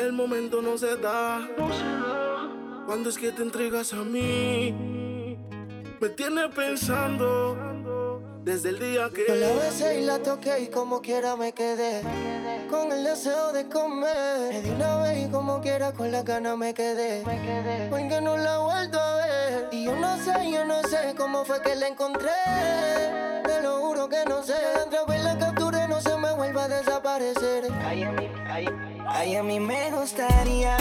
El momento no se da. Cuando es que te entregas a mí, me tiene pensando desde el día que yo la besé y la toqué y como quiera me quedé con el deseo de comer. Me di una vez y como quiera con la gana me quedé. Porque no la he vuelto a ver. Y yo no sé, yo no sé cómo fue que la encontré. Te lo juro que no sé. Otra vez la capturé, no se me vuelva a desaparecer. Ay, ay, a mí me gustaría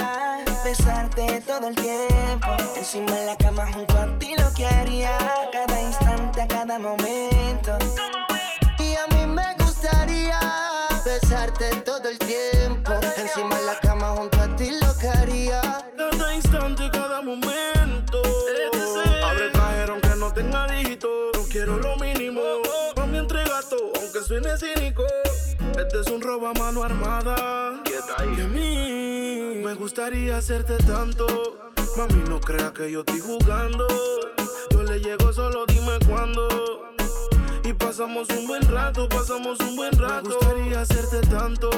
besarte todo el tiempo. Encima de la cama junto a ti lo que haría. Cada instante, a cada momento. Y a mí me gustaría besarte todo el tiempo. Encima de la cama junto a ti lo que haría. Cada instante, cada momento. Abre el cajero aunque no tenga dígito. No quiero lo mínimo. Mami, entrega todo, aunque suene cínico. Este es un robo a mano armada. A mí me gustaría hacerte tanto. Mami, no crea que yo estoy jugando. Yo le llego, solo dime cuándo. Y pasamos un buen rato, pasamos un buen rato. Me gustaría hacerte tanto.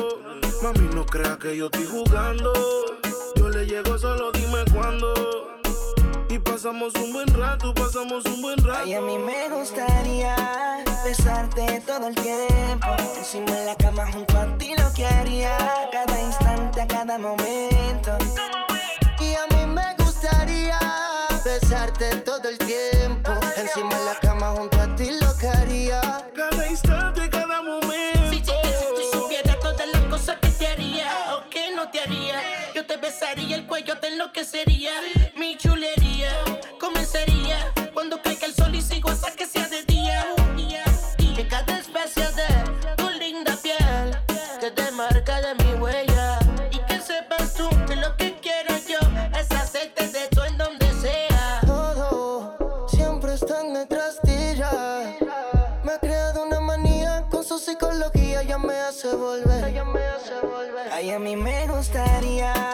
Mami, no crea que yo estoy jugando. Yo le llego, solo dime cuándo. Y pasamos un buen rato, pasamos un buen rato. Ay, a mí me gustaría besarte todo el tiempo. Encima de la cama junto a ti lo que haría. Cada instante, a cada momento. Y a mí me gustaría besarte todo el tiempo. Encima de la cama junto a ti lo que haría. Cada instante, cada momento. Si, si, si tú supieras todas las cosas que te haría o que no te haría, yo te besaría el cuello, te enloquecería. Mi chulería comenzaría cuando caiga el sol y sigo hasta que sea de día. Y que cada especie de tu linda piel quede marca de mi huella. Y que sepas tú que lo que quiero yo es hacerte de todo en donde sea. Todo siempre están detrás de ella. Me ha creado una manía con su psicología. Ya me hace volver. Ay, a mí me gustaría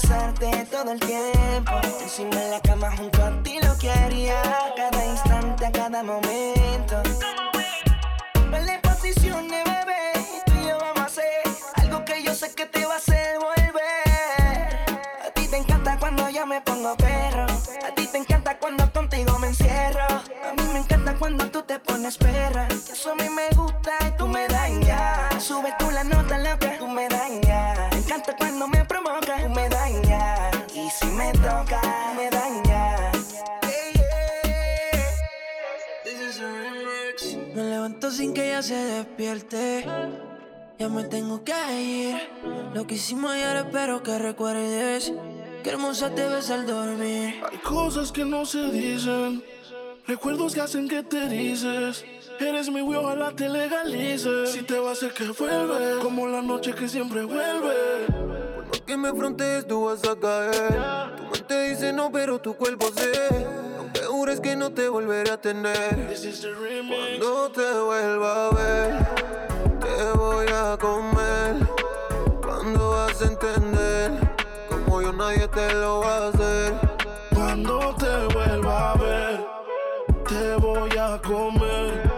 besarte todo el tiempo. Encima de la cama junto a ti lo que haría. Cada instante, a cada momento. Vale posiciones, bebé. Tú y yo vamos a hacer algo que yo sé que te va a hacer volver. A ti te encanta cuando yo me pongo perro. Cuando tú te pones perra. Eso a mí me gusta y tú me dañas. Sube tú la nota loca, tú me dañas. Me encanta cuando me provoca, tú me dañas. Y si me toca, me dañas. Me levanto sin que ella se despierte. Ya me tengo que ir. Lo que hicimos ayer espero que recuerdes. Qué hermosa te ves al dormir. Hay cosas que no se dicen. Recuerdos que hacen que te dices. Eres mi güey, ojalá te legalices. Si te va a hacer que vuelve, como la noche que siempre vuelve. Por más que me frontees, tú vas a caer. Tu mente dice no, pero tu cuerpo sé. Aunque jures que no te volveré a tener. Cuando te vuelva a ver, te voy a comer. Cuando vas a entender, como yo nadie te lo va a hacer. Cuando te vuelva a ver, te voy a comer.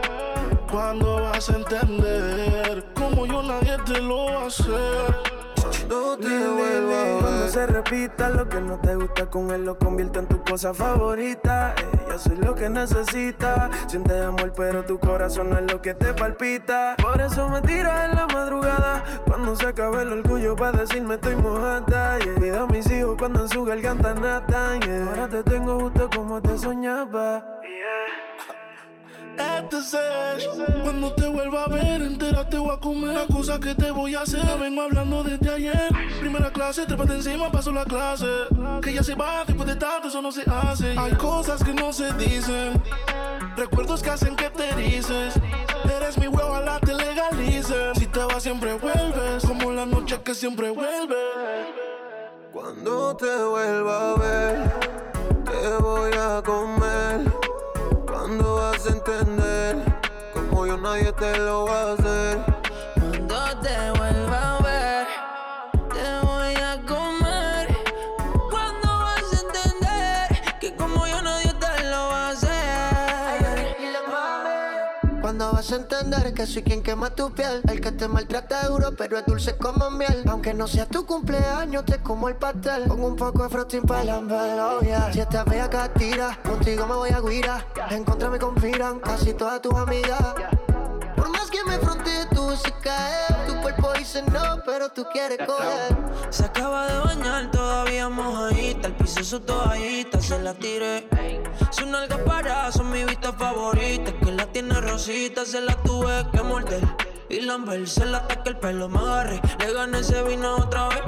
Cuando vas a entender, como yo nadie te lo va a hacer. Cuando te vuelva a Cuando ver. se repita lo que no te gusta con él lo convierte en tu cosa favorita. Yo soy lo que necesitas. Sientes amor, pero tu corazón no es lo que te palpita. Por eso me tiras en la madrugada. Cuando se acabe el orgullo para decirme estoy mojada. Yeah. Cuida a mis hijos cuando en su garganta natan. Yeah. Ahora te tengo justo como te soñaba. Este es Cuando te vuelva a ver, entera te voy a comer. La cosa que te voy a hacer, vengo hablando desde ayer. Primera clase, trépate encima, paso la clase. Que ya se va, después de tanto, eso no se hace. Hay cosas que no se dicen. Recuerdos que hacen que te dices. Eres mi huevo, ojalá te legalicen. Si te vas, siempre vuelves. Como la noche que siempre vuelve. Cuando te vuelva a ver, te voy a comer. Cuando vas a entender, como yo nadie te lo va a hacer. Vas a entender que soy quien quema tu piel. El que te maltrata duro, pero es dulce como miel. Aunque no sea tu cumpleaños, te como el pastel. Pongo un poco de frosting para la oh. Si esta bella tira, contigo me voy a guira. En contra me conspiran casi todas tus amigas. Me fronte, tú se cae. Tu cuerpo dice no, pero tú quieres coger. Se acaba de bañar, todavía mojadita. El piso su toallita, se la tiré. Su nalga para, son mi vista favorita. Que la tiene rosita, se la tuve que morder. Y lamber, se la ataca el pelo, me agarré. Le gané ese vino otra vez.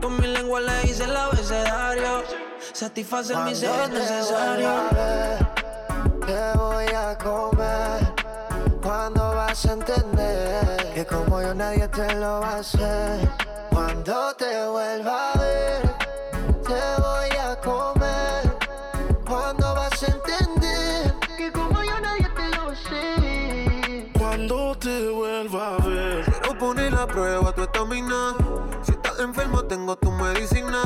Con mi lengua le hice el abecedario. Satisfacer mi ser necesario. Te voy a comer. Cuando vas a entender que como yo nadie te lo va a hacer. Cuando te vuelva a ver, te voy a comer. Cuando vas a entender que como yo nadie te lo hace. Cuando te vuelva a ver, quiero poner la prueba tu estamina enfermo tengo tu medicina.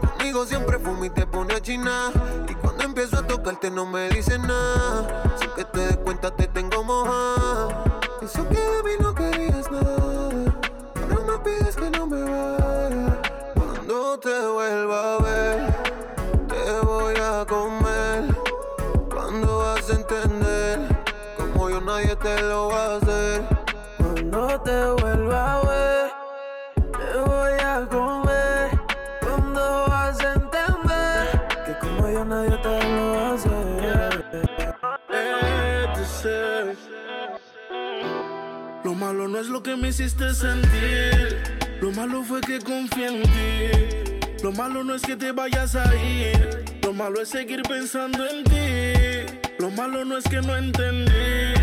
Conmigo siempre fuma y te pone a china. Y cuando empiezo a tocarte no me dices nada. Sin que te des cuenta te tengo moja. Eso que a mí no querías nada. Ahora me pides que no me vaya. Cuando te vuelva a ver, te voy a comer. Cuando vas a entender, como yo nadie te lo va a hacer. Cuando te vuelva a ver voy a comer malo no es lo que me hiciste sentir, lo malo fue que confié en ti. Lo malo no es que te vayas a ir, lo malo es seguir pensando en ti. Lo malo no es que no entendí,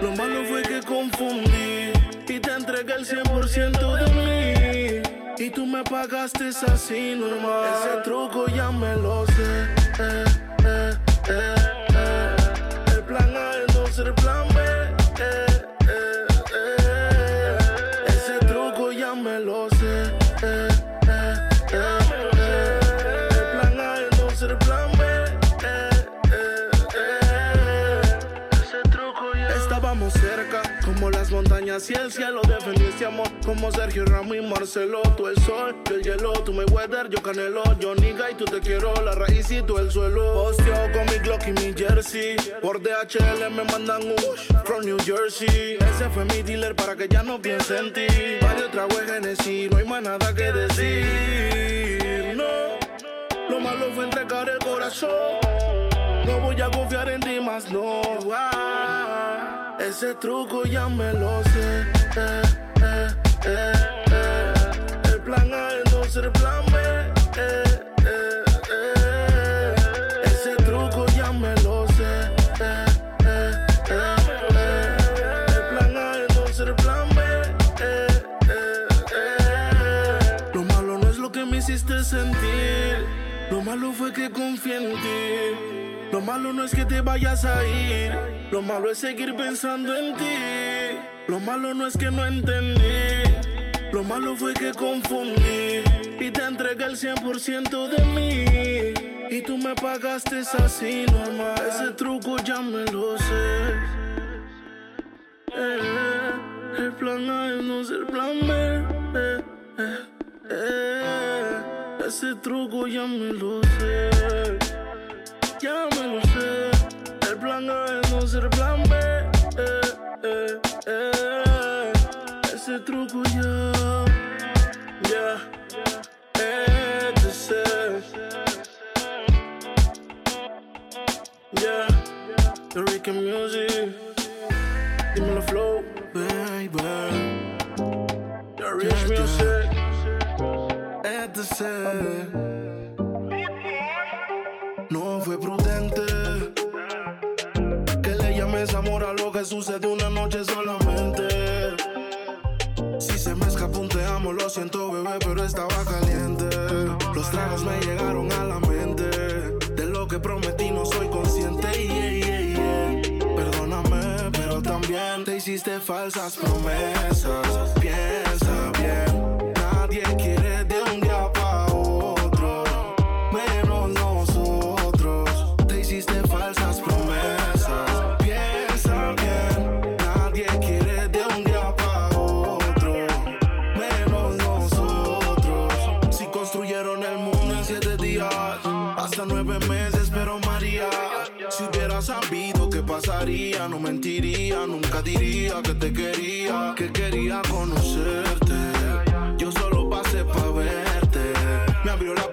lo malo fue que confundí y te entregué el 100% de mí. Y tú me pagaste así normal. Y el cielo defendí este amor Como Sergio Ramos y Marcelo Tú el sol, yo el hielo, tú me weather, yo canelo Yo niga y tú te quiero, la raíz y tú el suelo. Posteo con mi Glock y mi jersey Por DHL me mandan un from New Jersey. Ese fue mi dealer para que ya no piense en ti. Varios tragos Genesis, no hay más nada que decir. No, lo malo fue entregar el corazón. No voy a confiar en ti más, no. Ah, Ese truco ya me lo sé eh, eh, eh, eh. El plan A es no ser plan B eh, eh, eh. Ese truco ya me lo sé eh, eh, eh, eh. El plan A es no ser plan B eh, eh, eh. Lo malo no es lo que me hiciste sentir Lo malo fue que confié en ti lo malo no es que te vayas a ir, lo malo es seguir pensando en ti. Lo malo no es que no entendí, lo malo fue que confundí y te entregué el 100% de mí. Y tú me pagaste así normal, ese truco ya me lo sé. Eh, el plan A es no ser plan B. Eh, eh, eh. ese truco ya me lo sé ya me lo sé. El plan A es Eh, eh. Ese truco ya, ya, eh, te sé. Yeah, the Ricky Music. Dímelo flow, baby. The Rich Music. Etc. No amor a lo que sucede una noche solamente. Si se me escapó un te amo, lo siento, bebé, pero estaba caliente. Los tragos me llegaron a la mente. De lo que prometí no soy consciente. Yeah, yeah, yeah. Perdóname, pero también te hiciste falsas promesas. no mentiría, nunca diría que te quería, que quería conocerte. Yo solo pasé para verte. Me abrió la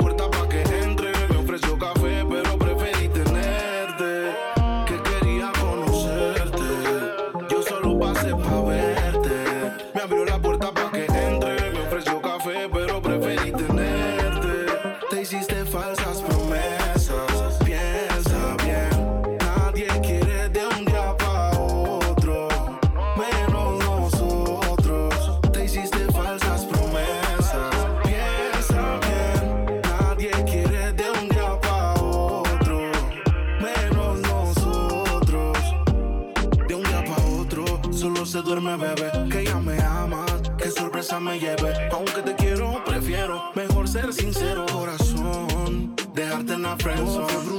Aunque te quiero, prefiero mejor ser sincero, corazón. Dejarte en la friendzone.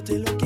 yo te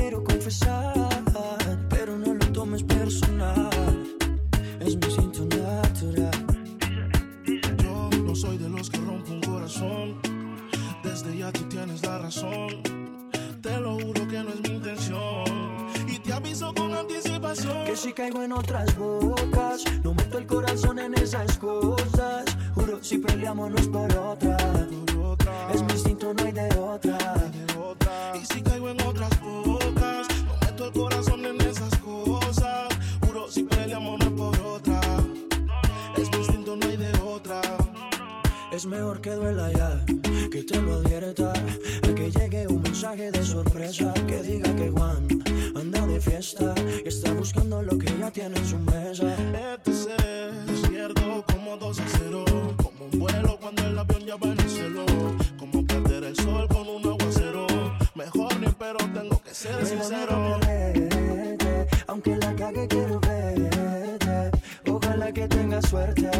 tenga suerte.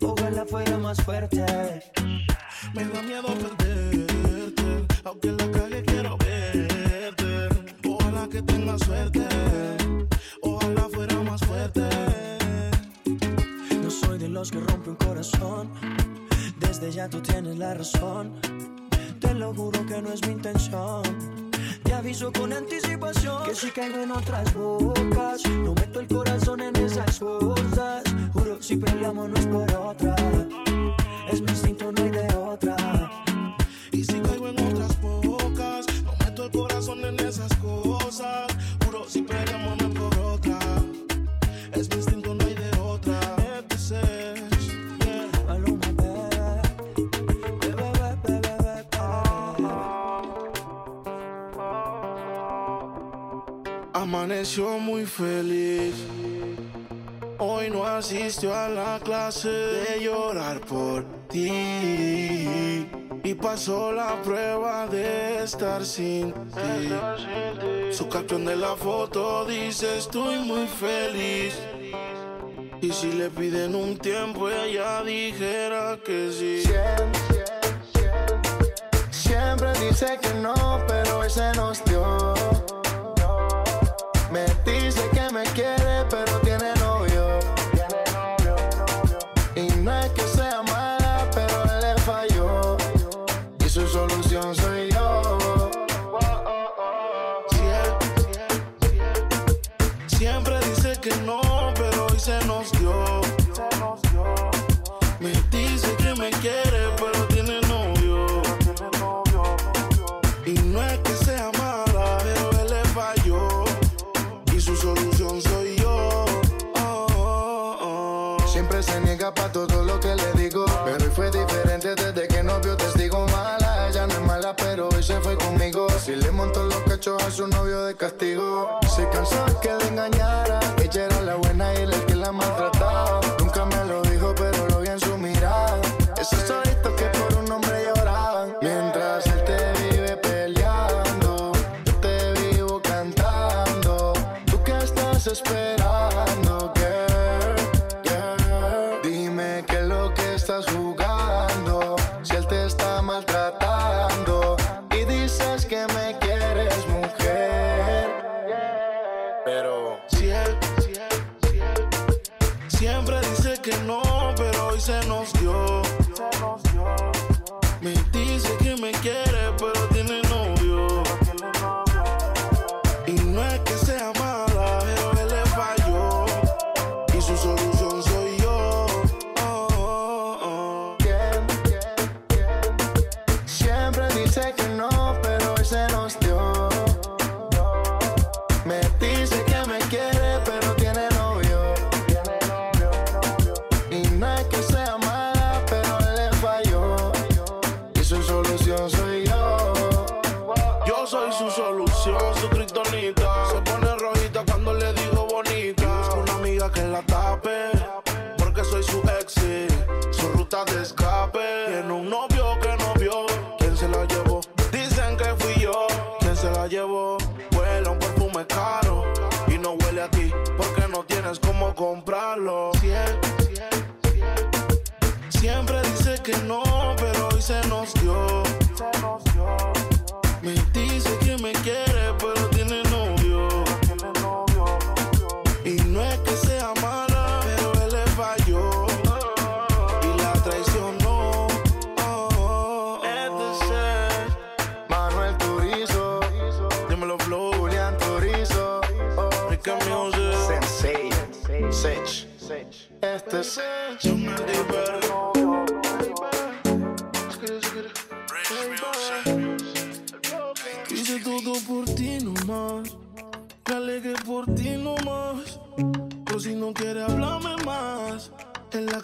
Ojalá fuera más fuerte. Me da miedo perderte, aunque en la calle quiero verte. Ojalá que tenga suerte. Ojalá fuera más fuerte. No soy de los que rompe un corazón. Desde ya tú tienes la razón. Te lo juro que no es mi intención te aviso con anticipación que si caigo en otras bocas, no meto el corazón en esas cosas. Juro, si peleamos no es por otra, es mi instinto Amaneció muy feliz. Hoy no asistió a la clase de llorar por ti. Y pasó la prueba de estar sin ti. Su caption de la foto dice estoy muy feliz. Y si le piden un tiempo, ella dijera que sí. Siempre, siempre dice que no, pero hoy se nos dio. Me dice a su novio de castigo. Se cansó que le engañara. Ella era la buena y él el que la maltrataba. Comprarlo.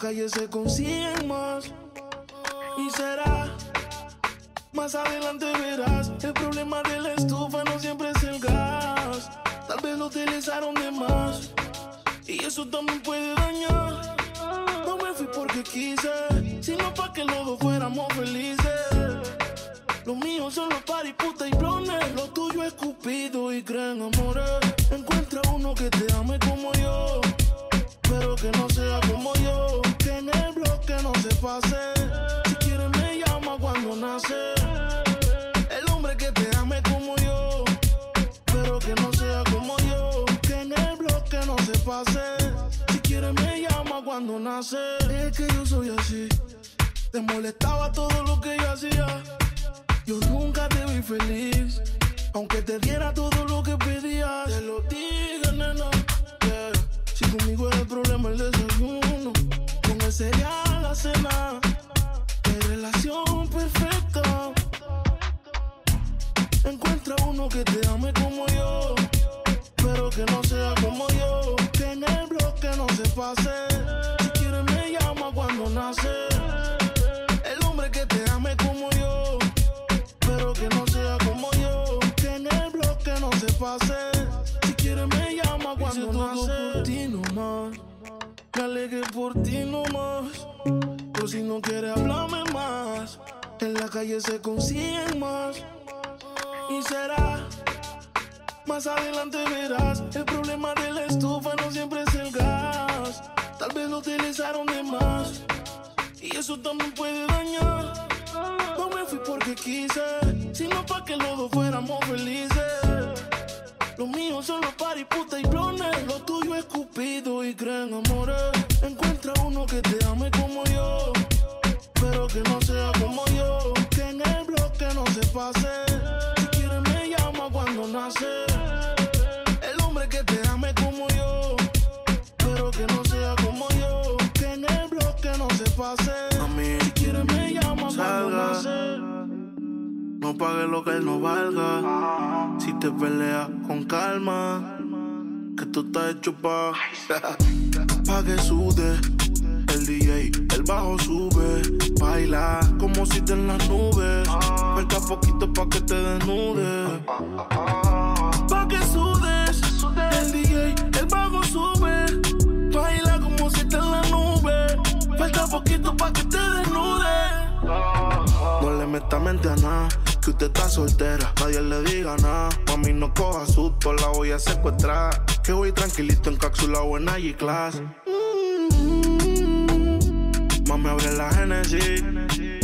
En la calle se consiguen más. Y será. Más adelante verás, el problema de la estufa no siempre es el gas. Tal vez lo utilizaron de más. Y eso también puede dañar. No me fui porque quise, sino para que los dos fuéramos felices. Los míos son los party, puta y blones. Lo tuyo es cupido y creen amores. Encuentra uno que te ame como yo, pero que no sea como yo. En el bloque no se pase. Si quiere me llama cuando nace. El hombre que te ame como yo, pero que no sea como yo. Que en el bloque no se pase. Si quiere me llama cuando nace. Es que yo soy así. Te molestaba todo lo que yo hacía. Yo nunca te vi feliz. Aunque te diera todo lo que pedías. Te lo dije, nena. yeah. Si conmigo es el problema el desayuno. Cereal la cena. Qué relación perfecta. Encuentra uno que te ame como yo. Pero que no sea como yo. Que en el bloque no se pase. Si quieres me llama cuando nace. Calle se consiguen más. Y será. Más adelante verás, el problema de la estufa no siempre es el gas. Tal vez lo utilizaron de más. Y eso también puede dañar. No me fui porque quise, sino para que los dos fuéramos felices. Lo mío son los party, puta y blones. Lo tuyo es cupido y creen amores. Encuentra uno que te ame como yo. Pero que no sea como yo. Que en el bloque no se pase. Si quieres me llama cuando nace. El hombre que te ame como yo. Pero que no sea como yo. Que en el bloque no se pase. A mí, Si quieres me llama cuando Salga. nace. no pague lo que él no valga. Si te peleas con calma, que tú estás hecho pa' pa' que sude. Te en las nubes. Falta poquito pa' que te desnudes. Pa' que sudes, el DJ, el bajo sube, baila como si te en las nubes. Falta poquito pa' que te desnudes. No le meta mente a nada, que usted está soltera, nadie le diga nada. Mami, no coja susto, la voy a secuestrar. Que voy tranquilito en cápsula o en G-Class. Mami, abre la Genesis.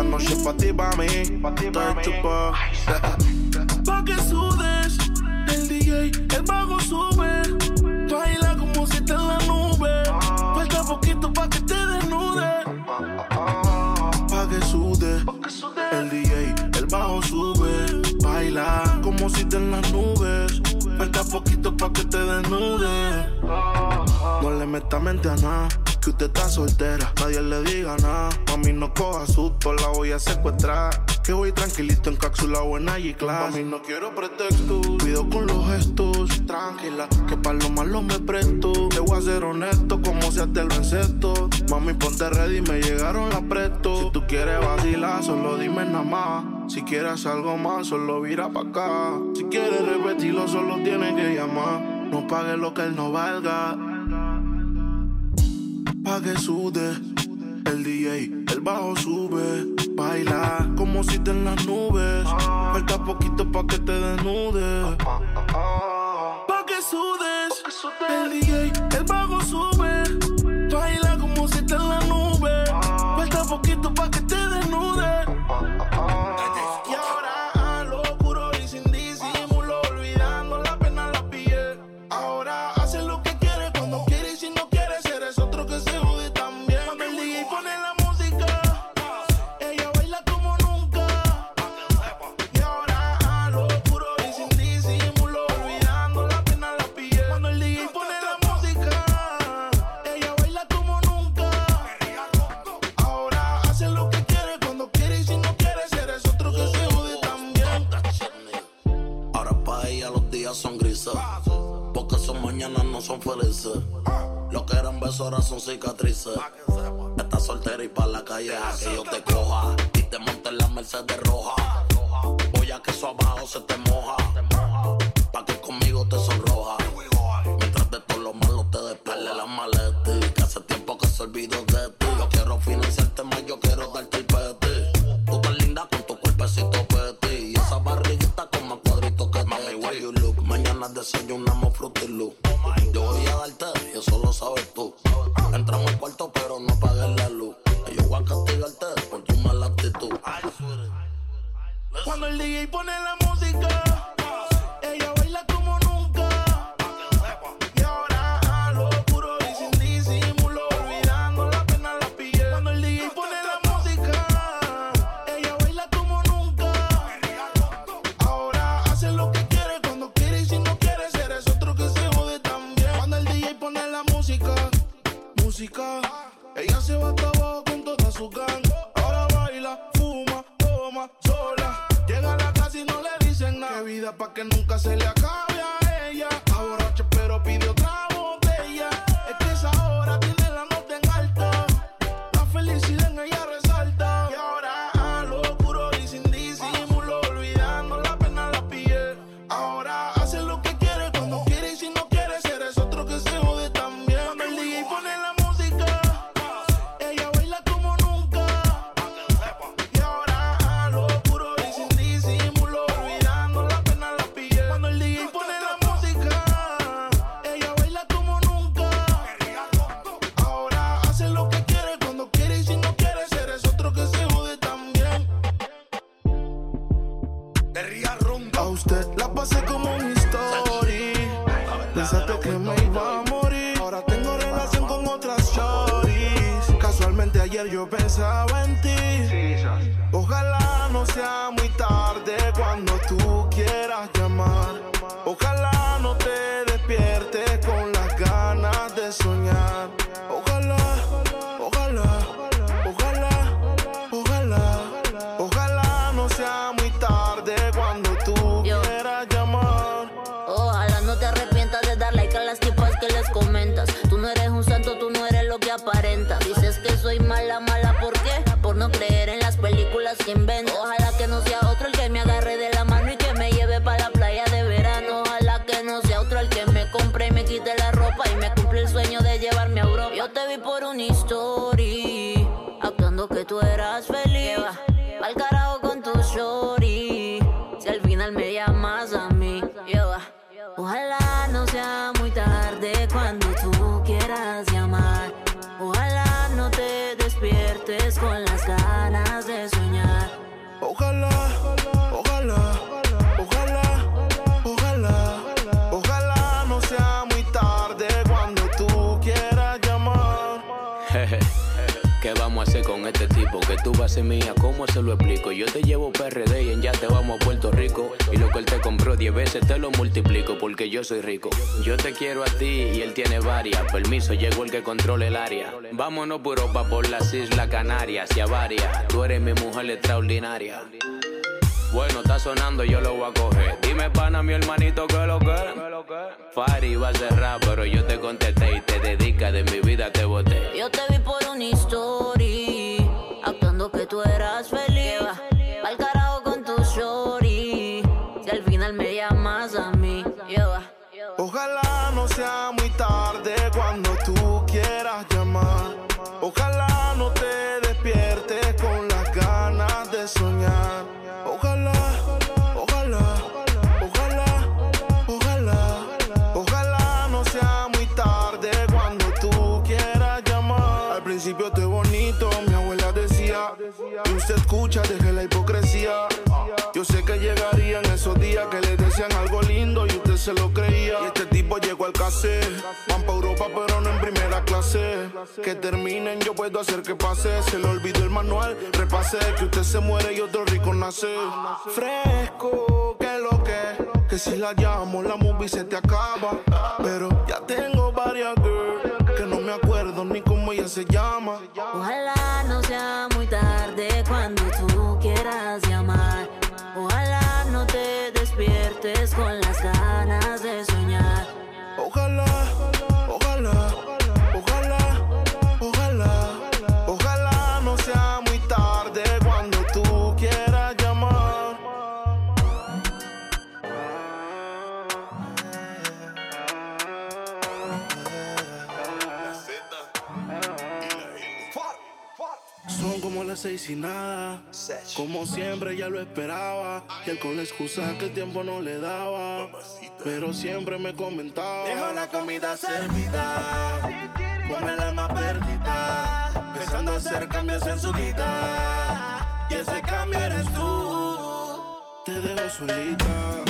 Esta noche pa' ti, pa' mí. Estoy hecho pa' Pa' que sudes, el DJ, el bajo sube. Baila como si te en la nube. Falta poquito pa' que te desnude. Pa' que sude, el DJ, el bajo sube. Baila como si te en las nubes. Falta poquito pa' que te desnude. No le meta mente a nada, que usted está soltera, nadie le diga nada. Mami, no coja susto, la voy a secuestrar. Que voy tranquilito en cápsula o en G-Class. Mami, no quiero pretextos, cuido con los gestos. Tranquila, que para lo malo me presto. Te voy a ser honesto, como si te lo encesto. Mami, ponte ready, me llegaron las presto. Si tú quieres vacilar, solo dime nada más. Si quieres algo más, solo vira pa' acá. Si quieres repetirlo, solo tienes que llamar. No pague lo que él no valga pa' que sude. El DJ, el bajo sube. Baila como si te en las nubes. Falta poquito pa' que te desnudes. Pa' que sudes. El DJ, el bajo sube. Son felices. Lo que eran besos ahora son cicatrices. Estás soltera y pa' la calle a yo te coja. Y te monte en la Mercedes roja. Voy a que eso abajo se te moja. Ella se va hasta abajo con toda su gang. Ahora baila, fuma, toma, sola. Llega a la casa y no le dicen nada. Qué vida pa' que nunca se le acabe a ella. Está borracha pero pide Que tú vas a ser mía, ¿cómo se lo explico? Yo te llevo PRD y en ya te vamos a Puerto Rico. Y lo que él te compró 10 veces te lo multiplico porque yo soy rico. Yo te quiero a ti y él tiene varias. Permiso, llegó el que controla el área. Vámonos por Europa, por las Islas Canarias y a varias. Tú eres mi mujer extraordinaria. Bueno, está sonando, yo lo voy a coger. Dime, pana, mi hermanito, que lo que. Fari va a cerrar, pero yo te contesté y te dedica de mi vida te boté. Yo te vi por una actuando que tú eras feliz. Se lo creía. Y este tipo llegó al caser. Van pa' Europa, pero no en primera clase. Que terminen, yo puedo hacer que pase. Se le olvidó el manual, repase. Que usted se muere y otro rico nace. Fresco, que lo que. Que si la llamo, la movie se te acaba. Pero ya tengo varias girls que no me acuerdo ni cómo ella se llama. Ojalá no sea muy tarde cuando tú quieras despiertes con las ganas de soñar. Ojalá, ojalá, ojalá, seis y nada. Como siempre ya lo esperaba. Y él con la excusa que el tiempo no le daba. Pero siempre me comentaba. Dejo la comida servida. Ponme el alma perdida. Empezando a hacer cambios en su vida. Y ese cambio eres tú. Te dejo solita.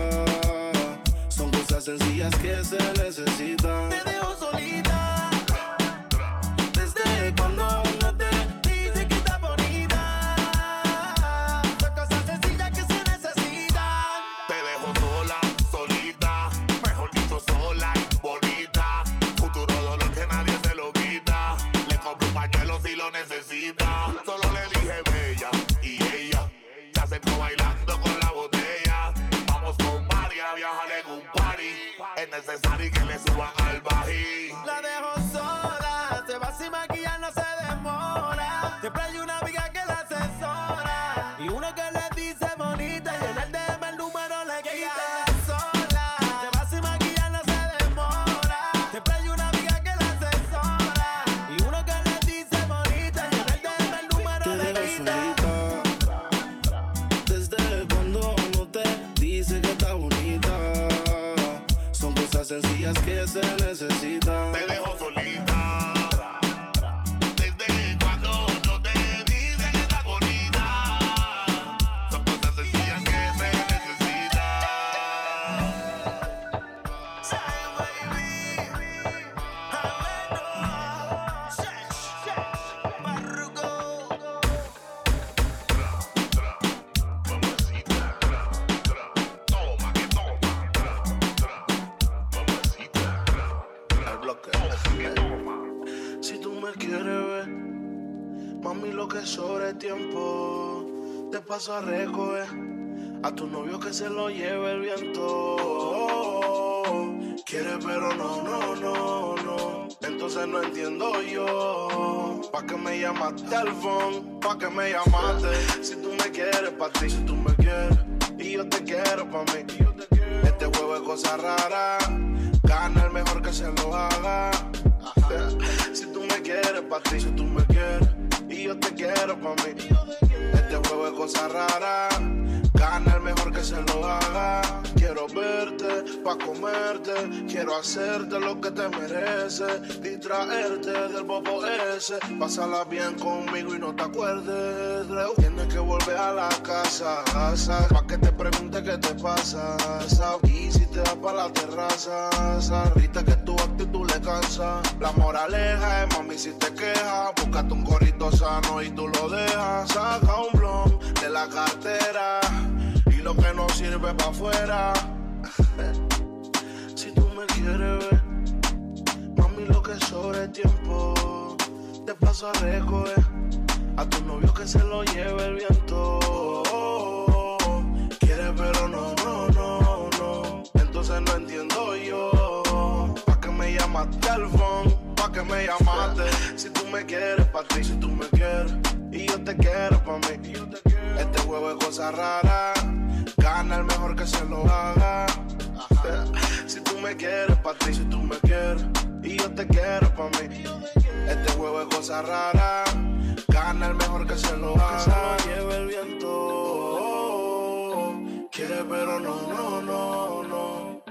Sencillas que se necesitan. Te dejo solita. Paso a tu novio que se lo lleve el viento. Quieres, pero no, no, no, no. Entonces no entiendo yo. ¿Pa' qué me llamaste al phone? ¿Pa' qué me llamaste? Si tú me quieres, pa' ti, si tú me quieres. Y yo te quiero pa' mí. Este juego es cosa rara. Gana el mejor que se lo haga. Si tú me quieres, pa' ti, si tú me quieres. Y yo te quiero pa' mí. Este juego es cosa rara. Gana el mejor que se lo haga. Quiero verte pa' comerte. Quiero hacerte lo que te mereces. Distraerte del bobo ese. Pásala bien conmigo y no te acuerdes. Tienes que volver a la casa. Pa' que te pregunte qué te pasa. Y si te vas pa' la terraza. Ahorita que tu actitud le cansa. La moraleja es mami si te quejas. Búscate un gorrito sano y tú lo dejas. Saca un blon de la cartera. Y lo que no sirve pa' afuera. Si tú me quieres ver, mami, lo que sobre tiempo. Te paso a recoger a tu novio que se lo lleve el viento. Quieres, pero no, no, no, no. Entonces no entiendo yo. ¿Pa' qué me llamaste al phone? ¿Pa' qué me llamaste? Si tú me quieres, pa' ti, si tú me quieres. Y yo te quiero pa' mí. Este juego es cosa rara. Gana el mejor que se lo haga. Si tú me quieres, pa' ti, si tú me quieres. Y yo te quiero pa' mí. Este juego es cosa rara. Gana el mejor que se lo haga. Que se lo lleve el viento. Quiere, pero no, no, no, no.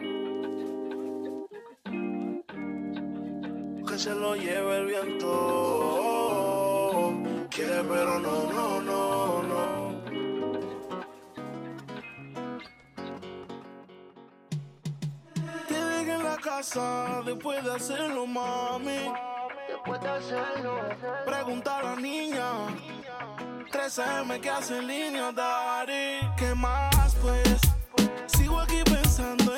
Que se lo lleve el viento. Quiere, pero no, no, no. Casa después de hacerlo, mami. Después de hacerlo, Pregunta a la niña. 13M que hace en línea, daddy. ¿Qué más, pues? Sigo aquí pensando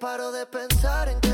paro de pensar en qué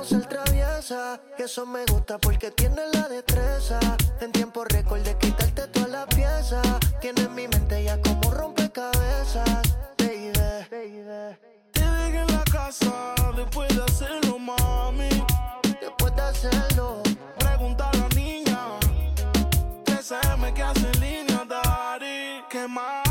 como ser traviesa. Eso me gusta porque tiene la destreza. En tiempo récord de quitarte toda la pieza. Tienes mi mente ya como rompecabezas, baby. Te dejé en la casa después de hacerlo, mami. Después de hacerlo. Pregunta a la niña. 3M que hace línea, daddy. ¿Qué más?